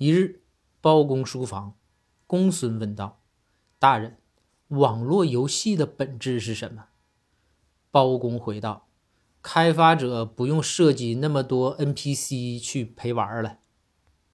一日包公书房公孙问道大人网络游戏的本质是什么？包公回道开发者不用设计那么多 npc 去陪玩了